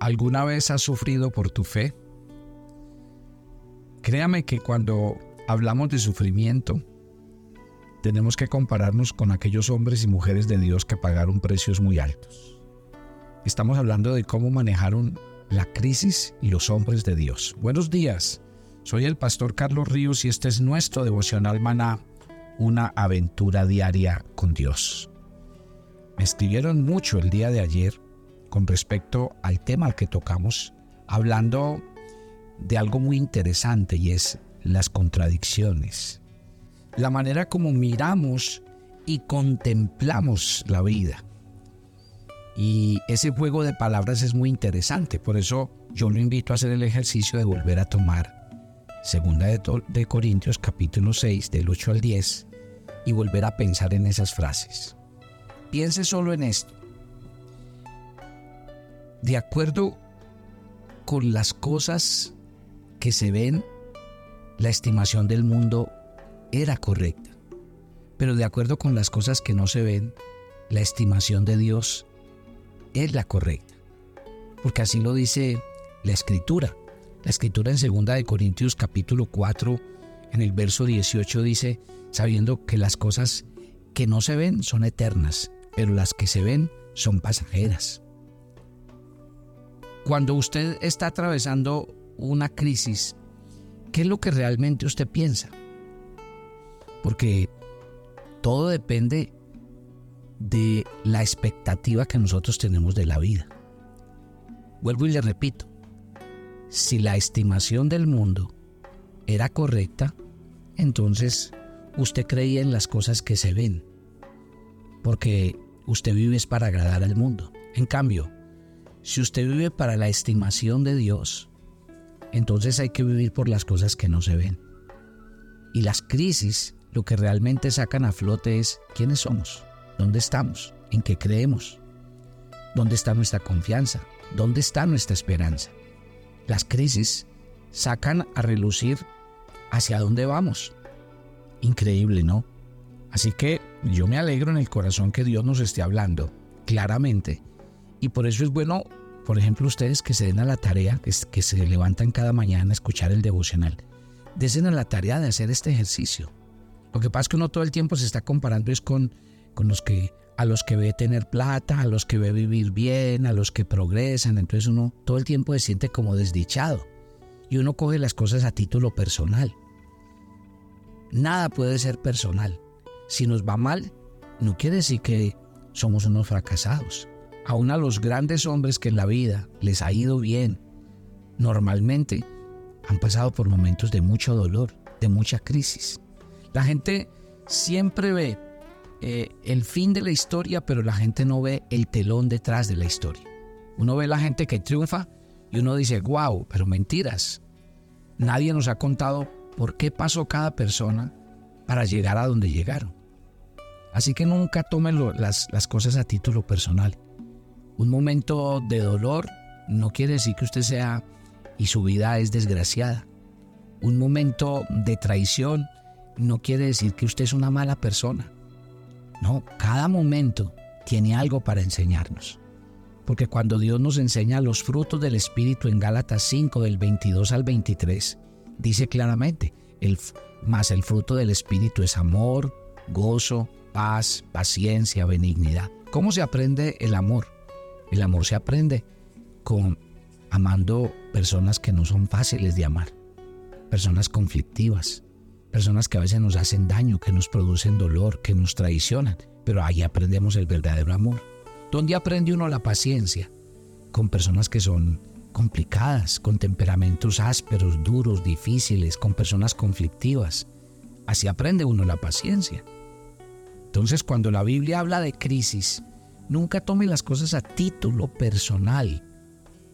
¿Alguna vez has sufrido por tu fe? Créame que cuando hablamos de sufrimiento, tenemos que compararnos con aquellos hombres y mujeres de Dios que pagaron precios muy altos. Estamos hablando de cómo manejaron la crisis y los hombres de Dios. Buenos días, soy el pastor Carlos Ríos y este es nuestro devocional maná, una aventura diaria con Dios. Me escribieron mucho el día de ayer con respecto al tema al que tocamos, hablando de algo muy interesante y es las contradicciones. La manera como miramos y contemplamos la vida. Y ese juego de palabras es muy interesante, por eso yo lo invito a hacer el ejercicio de volver a tomar Segunda de, de Corintios capítulo 6 del 8 al 10 y volver a pensar en esas frases. Piense solo en esto de acuerdo con las cosas que se ven, la estimación del mundo era correcta. Pero de acuerdo con las cosas que no se ven, la estimación de Dios es la correcta. Porque así lo dice la escritura. La escritura en 2 de Corintios capítulo 4 en el verso 18 dice, sabiendo que las cosas que no se ven son eternas, pero las que se ven son pasajeras. Cuando usted está atravesando una crisis, ¿qué es lo que realmente usted piensa? Porque todo depende de la expectativa que nosotros tenemos de la vida. Vuelvo y le repito, si la estimación del mundo era correcta, entonces usted creía en las cosas que se ven, porque usted vive es para agradar al mundo. En cambio, si usted vive para la estimación de Dios, entonces hay que vivir por las cosas que no se ven. Y las crisis lo que realmente sacan a flote es quiénes somos, dónde estamos, en qué creemos, dónde está nuestra confianza, dónde está nuestra esperanza. Las crisis sacan a relucir hacia dónde vamos. Increíble, ¿no? Así que yo me alegro en el corazón que Dios nos esté hablando claramente y por eso es bueno, por ejemplo, ustedes que se den a la tarea, que, se levantan cada mañana a escuchar el devocional, desen a la tarea de hacer este ejercicio. Lo que pasa es que uno todo el tiempo se está comparando es con, con los que a los que ve tener plata, a los que ve vivir bien, a los que progresan, entonces uno todo el tiempo se siente como desdichado y uno coge las cosas a título personal. Nada puede ser personal. Si nos va mal, no quiere decir que somos unos fracasados aún a los grandes hombres que en la vida les ha ido bien, normalmente han pasado por momentos de mucho dolor, de mucha crisis. La gente siempre ve eh, el fin de la historia, pero la gente no ve el telón detrás de la historia. Uno ve la gente que triunfa y uno dice, wow, pero mentiras. Nadie nos ha contado por qué pasó cada persona para llegar a donde llegaron. Así que nunca tomen las, las cosas a título personal. Un momento de dolor no quiere decir que usted sea y su vida es desgraciada. Un momento de traición no quiere decir que usted es una mala persona. No, cada momento tiene algo para enseñarnos. Porque cuando Dios nos enseña los frutos del Espíritu en Gálatas 5 del 22 al 23, dice claramente, el, más el fruto del Espíritu es amor, gozo, paz, paciencia, benignidad. ¿Cómo se aprende el amor? El amor se aprende con amando personas que no son fáciles de amar, personas conflictivas, personas que a veces nos hacen daño, que nos producen dolor, que nos traicionan, pero ahí aprendemos el verdadero amor. ¿Dónde aprende uno la paciencia? Con personas que son complicadas, con temperamentos ásperos, duros, difíciles, con personas conflictivas. Así aprende uno la paciencia. Entonces cuando la Biblia habla de crisis, Nunca tome las cosas a título personal.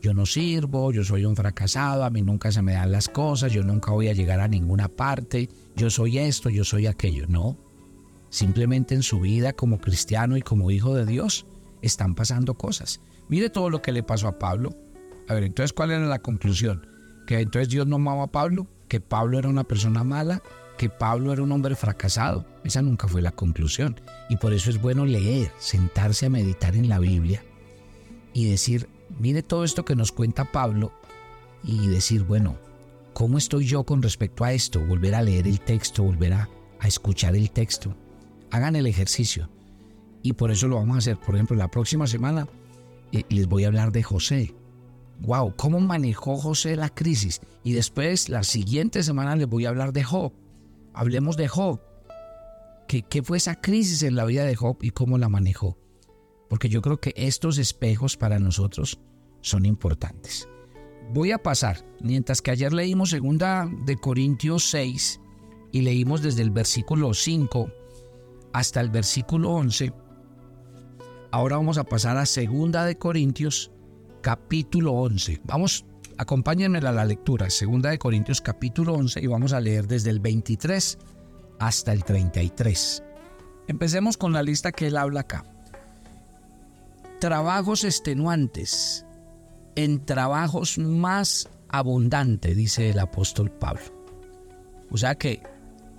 Yo no sirvo, yo soy un fracasado, a mí nunca se me dan las cosas, yo nunca voy a llegar a ninguna parte, yo soy esto, yo soy aquello. No. Simplemente en su vida como cristiano y como hijo de Dios están pasando cosas. Mire todo lo que le pasó a Pablo. A ver, entonces, ¿cuál era la conclusión? Que entonces Dios no amaba a Pablo, que Pablo era una persona mala, que Pablo era un hombre fracasado. Esa nunca fue la conclusión. Y por eso es bueno leer, sentarse a meditar en la Biblia y decir, mire todo esto que nos cuenta Pablo y decir, bueno, ¿cómo estoy yo con respecto a esto? Volver a leer el texto, volver a, escuchar el texto. Hagan el ejercicio. Y por eso lo vamos a hacer. Por ejemplo, la próxima semana eh, les voy a hablar de José. Wow, ¿cómo manejó José la crisis? Y después, la siguiente semana les voy a hablar de Job. Hablemos de Job. ¿Qué, ¿Qué fue esa crisis en la vida de Job y cómo la manejó? Porque yo creo que estos espejos para nosotros son importantes. Voy a pasar, mientras que ayer leímos segunda de Corintios 6 y leímos desde el versículo 5 hasta el versículo 11, ahora vamos a pasar a segunda de Corintios capítulo 11. Vamos, acompáñenme a la lectura, segunda de Corintios capítulo 11 y vamos a leer desde el 23 hasta el 33. Empecemos con la lista que él habla acá. Trabajos extenuantes, en trabajos más abundantes, dice el apóstol Pablo. O sea que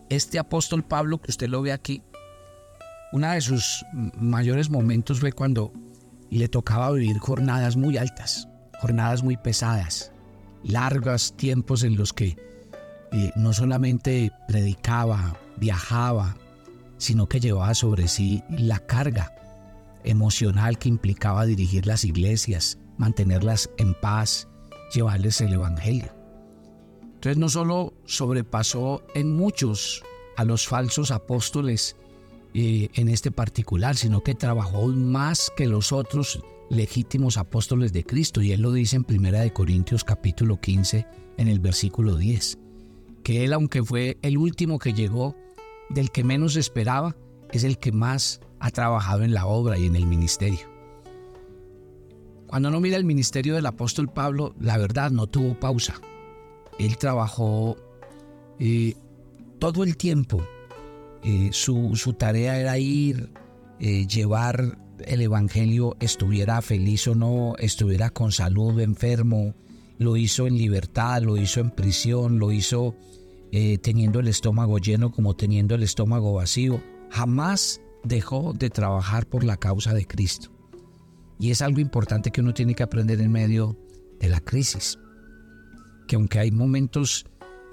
este apóstol Pablo que usted lo ve aquí, uno de sus mayores momentos fue cuando le tocaba vivir jornadas muy altas, jornadas muy pesadas, largos tiempos en los que eh, no solamente predicaba, viajaba, sino que llevaba sobre sí la carga emocional que implicaba dirigir las iglesias, mantenerlas en paz, llevarles el Evangelio. Entonces no solo sobrepasó en muchos a los falsos apóstoles eh, en este particular, sino que trabajó más que los otros legítimos apóstoles de Cristo. Y él lo dice en 1 Corintios capítulo 15 en el versículo 10, que él aunque fue el último que llegó, del que menos esperaba, es el que más ha trabajado en la obra y en el ministerio. Cuando uno mira el ministerio del apóstol Pablo, la verdad no tuvo pausa. Él trabajó eh, todo el tiempo. Eh, su, tarea era ir, eh, llevar el Evangelio, estuviera feliz o no, estuviera con salud, enfermo. Lo hizo en libertad, lo hizo en prisión, lo hizo teniendo el estómago lleno como teniendo el estómago vacío. Jamás dejó de trabajar por la causa de Cristo. Y es algo importante que uno tiene que aprender en medio de la crisis. Que aunque hay momentos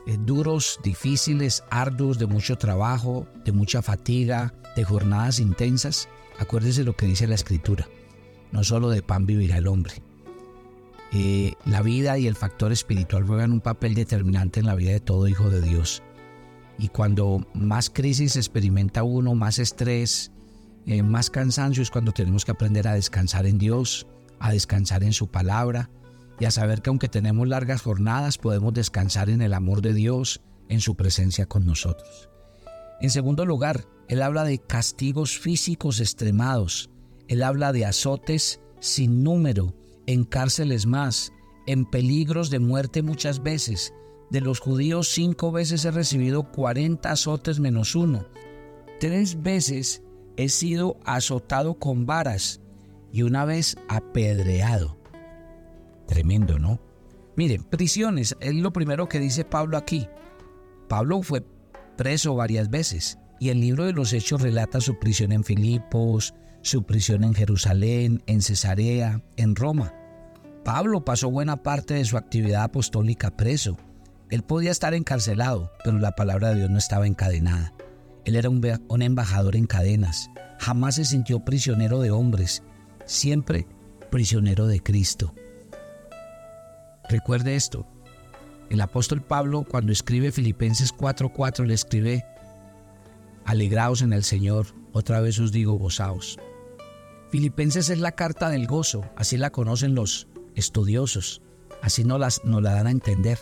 eh, duros, difíciles, arduos, de mucho trabajo, de mucha fatiga, de jornadas intensas, acuérdese lo que dice la escritura. No solo de pan vivirá el hombre. Eh, la vida y el factor espiritual juegan un papel determinante en la vida de todo hijo de Dios. Y cuando más crisis experimenta uno, más estrés, eh, más cansancio es cuando tenemos que aprender a descansar en Dios, a descansar en su palabra y a saber que aunque tenemos largas jornadas podemos descansar en el amor de Dios, en su presencia con nosotros. En segundo lugar, Él habla de castigos físicos extremados, Él habla de azotes sin número, en cárceles más, en peligros de muerte muchas veces. De los judíos cinco veces he recibido 40 azotes menos uno. Tres veces he sido azotado con varas y una vez apedreado. Tremendo, ¿no? Miren, prisiones, es lo primero que dice Pablo aquí. Pablo fue preso varias veces y el libro de los Hechos relata su prisión en Filipos, su prisión en Jerusalén, en Cesarea, en Roma. Pablo pasó buena parte de su actividad apostólica preso. Él podía estar encarcelado, pero la palabra de Dios no estaba encadenada. Él era un, embajador en cadenas. Jamás se sintió prisionero de hombres, siempre prisionero de Cristo. Recuerde esto. El apóstol Pablo cuando escribe Filipenses 4:4 le escribe, Alegraos en el Señor, otra vez os digo, gozaos. Filipenses es la carta del gozo, así la conocen los estudiosos, así nos, las, nos la dan a entender.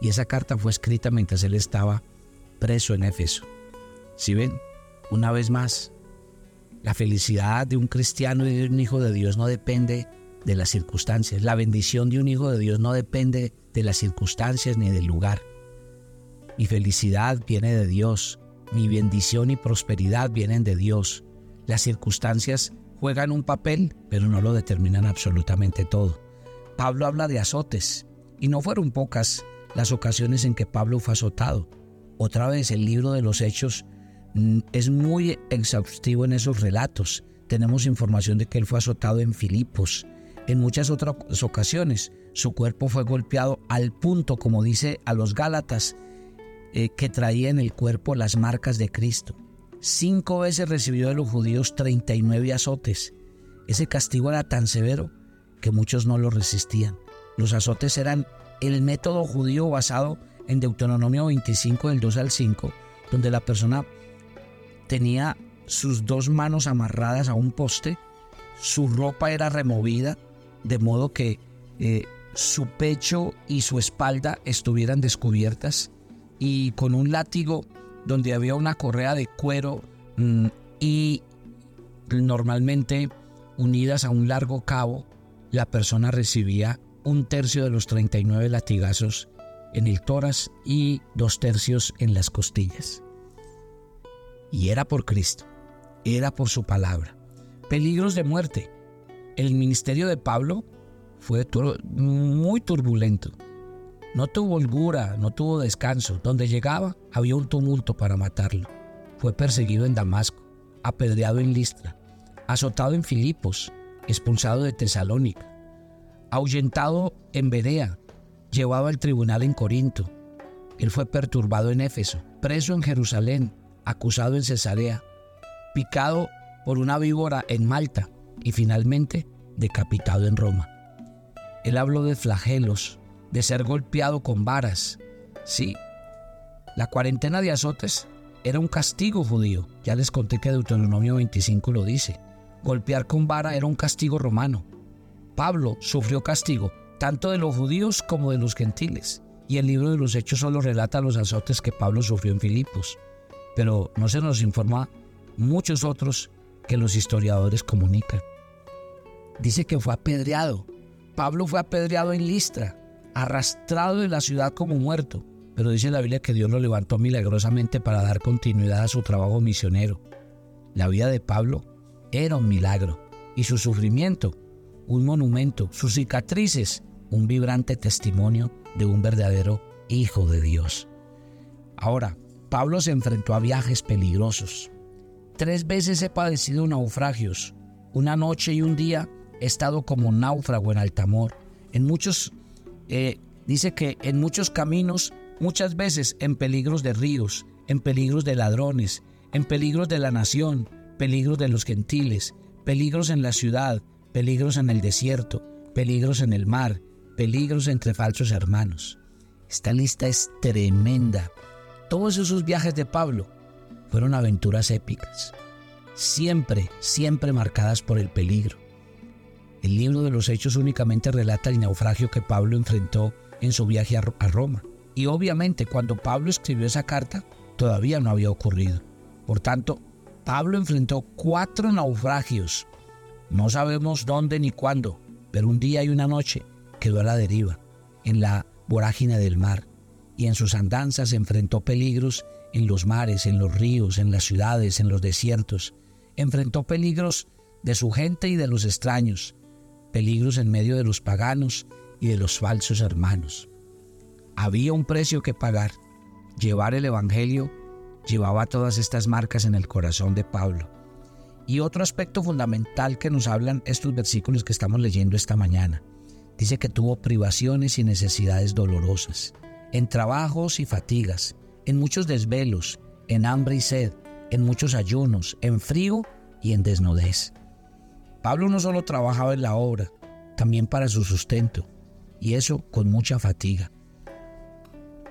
Y esa carta fue escrita mientras él estaba preso en Éfeso. Si ven, una vez más, la felicidad de un cristiano y de un hijo de Dios no depende de las circunstancias. La bendición de un hijo de Dios no depende de las circunstancias ni del lugar. Mi felicidad viene de Dios. Mi bendición y prosperidad vienen de Dios. Las circunstancias juegan un papel, pero no lo determinan absolutamente todo. Pablo habla de azotes, y no fueron pocas las ocasiones en que Pablo fue azotado. Otra vez el libro de los Hechos Mm, es muy exhaustivo en esos relatos. Tenemos información de que él fue azotado en Filipos, en muchas otras ocasiones. Su cuerpo fue golpeado al punto, como dice a los Gálatas, eh, que traía en el cuerpo las marcas de Cristo. Cinco veces recibió de los judíos 39 azotes. Ese castigo era tan severo que muchos no lo resistían. Los azotes eran el método judío basado en Deuteronomio 25 del 2 al 5, donde la persona tenía sus dos manos amarradas a un poste, su ropa era removida, de modo que eh, su pecho y su espalda estuvieran descubiertas, y con un látigo donde había una correa de cuero mm, y normalmente unidas a un largo cabo, la persona recibía un tercio de los 39 latigazos en el tórax y dos tercios en las costillas. Y era por Cristo, era por su palabra. Peligros de muerte. El ministerio de Pablo fue muy turbulento. No tuvo holgura, no tuvo descanso. Donde llegaba había un tumulto para matarlo. Fue perseguido en Damasco, apedreado en Listra, azotado en Filipos, expulsado de Tesalónica, ahuyentado en Bedea, llevado al tribunal en Corinto. Él fue perturbado en Éfeso, preso en Jerusalén, acusado en Cesarea, picado por una víbora en Malta y finalmente decapitado en Roma. Él habló de flagelos, de ser golpeado con varas. Sí, la cuarentena de azotes era un castigo judío. Ya les conté que Deuteronomio 25 lo dice. Golpear con vara era un castigo romano. Pablo sufrió castigo tanto de los judíos como de los gentiles. Y el libro de los Hechos solo relata los azotes que Pablo sufrió en Filipos. Pero no se nos informa muchos otros que los historiadores comunican. Dice que fue apedreado. Pablo fue apedreado en Listra, arrastrado de la ciudad como muerto. Pero dice la Biblia que Dios lo levantó milagrosamente para dar continuidad a su trabajo misionero. La vida de Pablo era un milagro y su sufrimiento un monumento, sus cicatrices un vibrante testimonio de un verdadero Hijo de Dios. Ahora, Pablo se enfrentó a viajes peligrosos. Tres veces he padecido naufragios. Una noche y un día he estado como náufrago en Altamor. En muchos, eh, dice que en muchos caminos, muchas veces en peligros de ríos, en peligros de ladrones, en peligros de la nación, peligros de los gentiles, peligros en la ciudad, peligros en el desierto, peligros en el mar, peligros entre falsos hermanos. Esta lista es tremenda. Todos esos viajes de Pablo fueron aventuras épicas, siempre, siempre marcadas por el peligro. El libro de los Hechos únicamente relata el naufragio que Pablo enfrentó en su viaje a Roma. Y obviamente cuando Pablo escribió esa carta, todavía no había ocurrido. Por tanto, Pablo enfrentó cuatro naufragios no sabemos dónde ni cuándo, pero un día y una noche quedó a la deriva, en la vorágine del mar, y en sus andanzas enfrentó peligros en los mares, en los ríos, en las ciudades, en los desiertos. Enfrentó peligros de su gente y de los extraños, peligros en medio de los paganos y de los falsos hermanos. Había un precio que pagar. Llevar el Evangelio llevaba todas estas marcas en el corazón de Pablo. Y otro aspecto fundamental que nos hablan estos versículos que estamos leyendo esta mañana. Dice que tuvo privaciones y necesidades dolorosas, en trabajos y fatigas, en muchos desvelos, en hambre y sed, en muchos ayunos, en frío y en desnudez. Pablo no solo trabajaba en la obra, también para su sustento, y eso con mucha fatiga.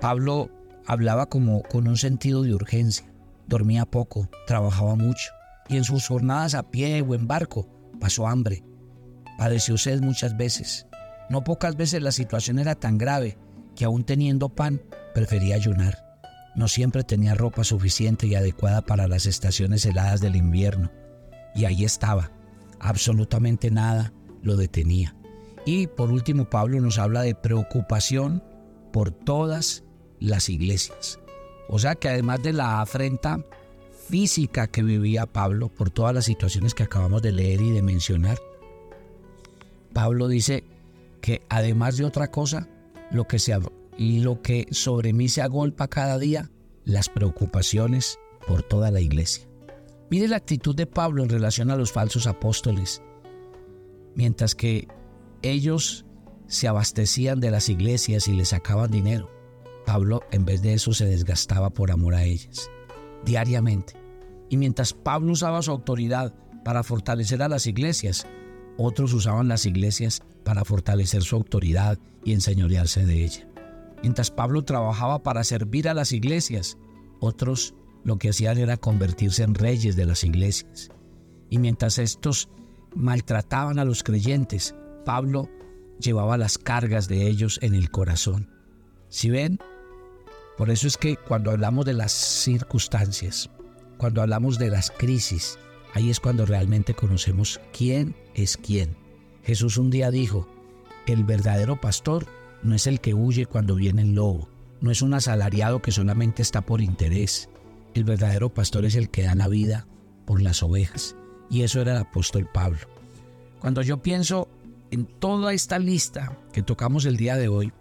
Pablo hablaba como con un sentido de urgencia, dormía poco, trabajaba mucho y en sus jornadas a pie o en barco pasó hambre. Padeció sed muchas veces. No pocas veces la situación era tan grave que aún teniendo pan prefería ayunar. No siempre tenía ropa suficiente y adecuada para las estaciones heladas del invierno. Y ahí estaba. Absolutamente nada lo detenía. Y por último Pablo nos habla de preocupación por todas las iglesias. O sea que además de la afrenta física que vivía Pablo por todas las situaciones que acabamos de leer y de mencionar. Pablo dice que además de otra cosa, lo que, se, lo que sobre mí se agolpa cada día, las preocupaciones por toda la iglesia. Mire la actitud de Pablo en relación a los falsos apóstoles. Mientras que ellos se abastecían de las iglesias y les sacaban dinero. Pablo en vez de eso se desgastaba por amor a ellas, diariamente. Y mientras Pablo usaba su autoridad para fortalecer a las iglesias, otros usaban las iglesias para fortalecer su autoridad y enseñorearse de ella. Mientras Pablo trabajaba para servir a las iglesias, otros lo que hacían era convertirse en reyes de las iglesias. Y mientras estos maltrataban a los creyentes, Pablo llevaba las cargas de ellos en el corazón. Si ven, por eso es que cuando hablamos de las circunstancias, cuando hablamos de las crisis, ahí es cuando realmente conocemos quién es quién. Jesús un día dijo, el verdadero pastor no es el que huye cuando viene el lobo, no es un asalariado que solamente está por interés. El verdadero pastor es el que da la vida por las ovejas. Y eso era el apóstol Pablo. Cuando yo pienso en toda esta lista que tocamos el día de hoy,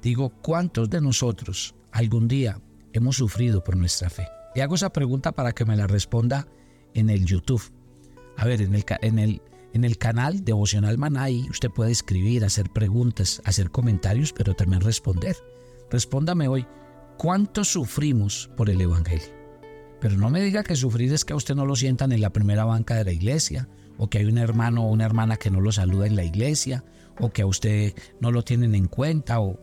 digo, ¿cuántos de nosotros algún día hemos sufrido por nuestra fe? Y hago esa pregunta para que me la responda en el YouTube. A ver, en el, en el, en el canal Devocional Manay usted puede escribir, hacer preguntas, hacer comentarios, pero también responder. Respóndame hoy, ¿cuánto sufrimos por el Evangelio? Pero no me diga que sufrir es que a usted no lo sientan en la primera banca de la iglesia, o que hay un hermano o una hermana que no lo saluda en la iglesia, o que a usted no lo tienen en cuenta, o,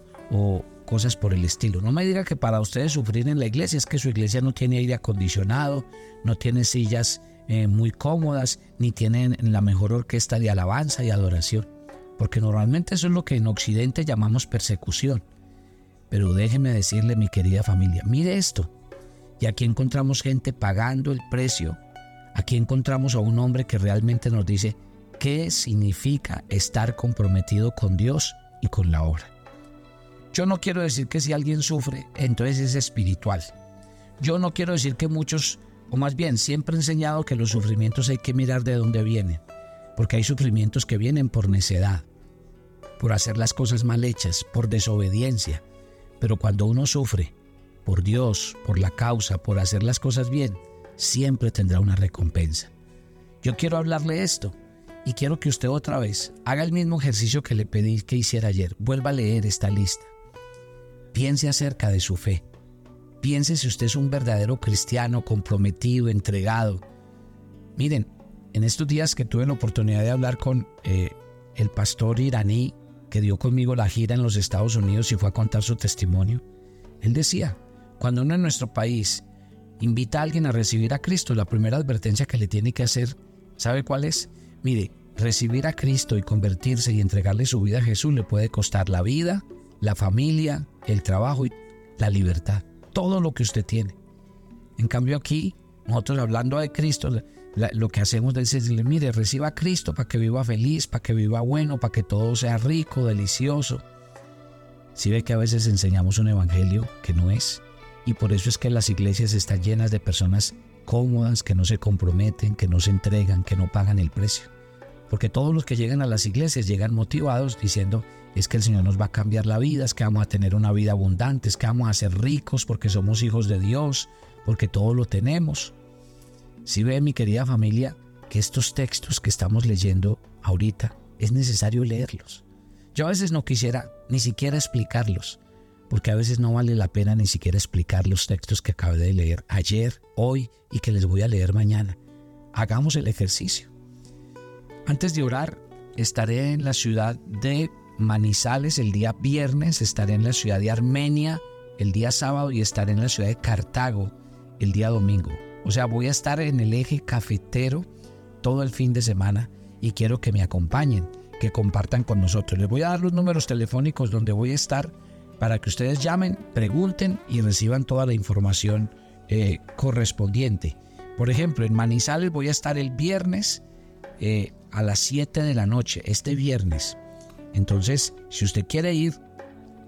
cosas por el estilo. No me diga que para ustedes sufrir en la iglesia es que su iglesia no tiene aire acondicionado, no tiene sillas eh, muy cómodas, ni tienen la mejor orquesta de alabanza y adoración. Porque normalmente eso es lo que en Occidente llamamos persecución. Pero déjeme decirle, mi querida familia, mire esto. Y aquí encontramos gente pagando el precio. Aquí encontramos a un hombre que realmente nos dice qué significa estar comprometido con Dios y con la obra. Yo no quiero decir que si alguien sufre, entonces es espiritual. Yo no quiero decir que muchos, o más bien, siempre he enseñado que los sufrimientos hay que mirar de dónde vienen. Porque hay sufrimientos que vienen por necedad, por hacer las cosas mal hechas, por desobediencia. Pero cuando uno sufre por Dios, por la causa, por hacer las cosas bien, siempre tendrá una recompensa. Yo quiero hablarle esto y quiero que usted otra vez haga el mismo ejercicio que le pedí que hiciera ayer. Vuelva a leer esta lista. Piense acerca de su fe. Piense si usted es un verdadero cristiano, comprometido, entregado. Miren, en estos días que tuve la oportunidad de hablar con eh, el pastor iraní que dio conmigo la gira en los Estados Unidos y fue a contar su testimonio, él decía, cuando uno en nuestro país invita a alguien a recibir a Cristo, la primera advertencia que le tiene que hacer, ¿sabe cuál es? Mire, recibir a Cristo y convertirse y entregarle su vida a Jesús le puede costar la vida, la familia, el trabajo y la libertad, todo lo que usted tiene. En cambio aquí, nosotros hablando de Cristo, lo que hacemos es decirle, mire, reciba a Cristo para que viva feliz, para que viva bueno, para que todo sea rico, delicioso. Si ve que a veces enseñamos un evangelio que no es, y por eso es que las iglesias están llenas de personas cómodas, que no se comprometen, que no se entregan, que no pagan el precio. Porque todos los que llegan a las iglesias llegan motivados diciendo, es que el Señor nos va a cambiar la vida, es que vamos a tener una vida abundante, es que vamos a ser ricos porque somos hijos de Dios, porque todo lo tenemos. Si ve mi querida familia que estos textos que estamos leyendo ahorita es necesario leerlos. Yo a veces no quisiera ni siquiera explicarlos, porque a veces no vale la pena ni siquiera explicar los textos que acabé de leer ayer, hoy y que les voy a leer mañana. Hagamos el ejercicio. Antes de orar, estaré en la ciudad de Manizales el día viernes, estaré en la ciudad de Armenia el día sábado y estaré en la ciudad de Cartago el día domingo. O sea, voy a estar en el eje cafetero todo el fin de semana y quiero que me acompañen, que compartan con nosotros. Les voy a dar los números telefónicos donde voy a estar para que ustedes llamen, pregunten y reciban toda la información eh, correspondiente. Por ejemplo, en Manizales voy a estar el viernes eh, a las 7 de la noche, este viernes. Entonces, si usted quiere ir,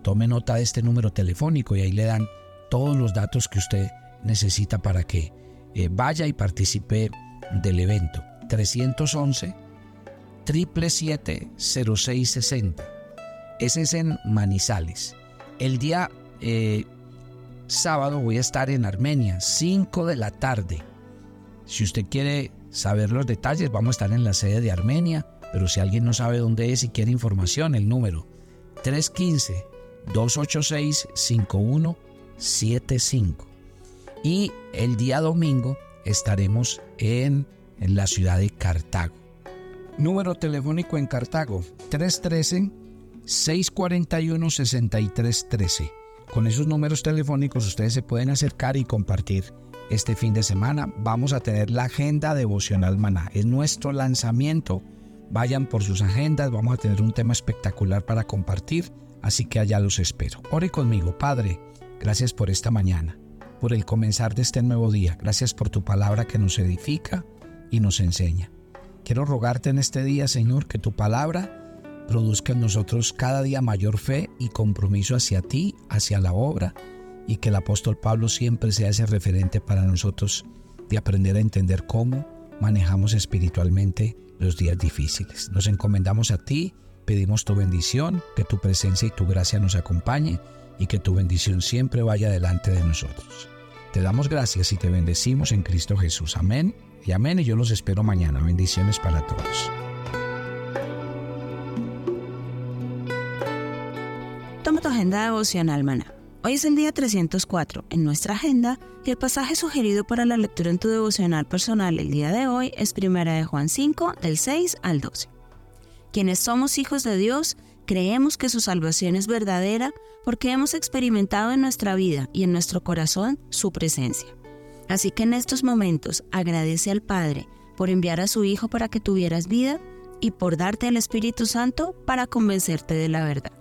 tome nota de este número telefónico y ahí le dan todos los datos que usted necesita para que eh, vaya y participe del evento. 311 777 0660. Ese es en Manizales. El día eh, sábado voy a estar en Armenia, 5 de la tarde. Si usted quiere saber los detalles, vamos a estar en la sede de Armenia Pero si alguien no sabe dónde es y quiere información, el número 315-286-5175. Y el día domingo estaremos en, en la ciudad de Cartago. Número telefónico en Cartago 313-641-6313. Con esos números telefónicos ustedes se pueden acercar y compartir este fin de semana. Vamos a tener la agenda devocional maná. Es nuestro lanzamiento. Vayan por sus agendas. Vamos a tener un tema espectacular para compartir. Así que allá los espero. Ore conmigo, Padre. Gracias por esta mañana, por el comenzar de este nuevo día. Gracias por tu palabra que nos edifica y nos enseña. Quiero rogarte en este día, Señor, que tu palabra produzca en nosotros cada día mayor fe y compromiso hacia ti, hacia la obra, y que el apóstol Pablo siempre sea ese referente para nosotros de aprender a entender cómo manejamos espiritualmente los días difíciles. Nos encomendamos a ti, pedimos tu bendición, que tu presencia y tu gracia nos acompañe y que tu bendición siempre vaya delante de nosotros. Te damos gracias y te bendecimos en Cristo Jesús. Amén y amén y yo los espero mañana. Bendiciones para todos. Agenda devocional, maná. Hoy es el día 304 en nuestra agenda y el pasaje sugerido para la lectura en tu devocional personal el día de hoy es Primera de Juan 5, del 6 al 12. Quienes somos hijos de Dios, creemos que su salvación es verdadera porque hemos experimentado en nuestra vida y en nuestro corazón su presencia. Así que en estos momentos agradece al Padre por enviar a su Hijo para que tuvieras vida y por darte el Espíritu Santo para convencerte de la verdad.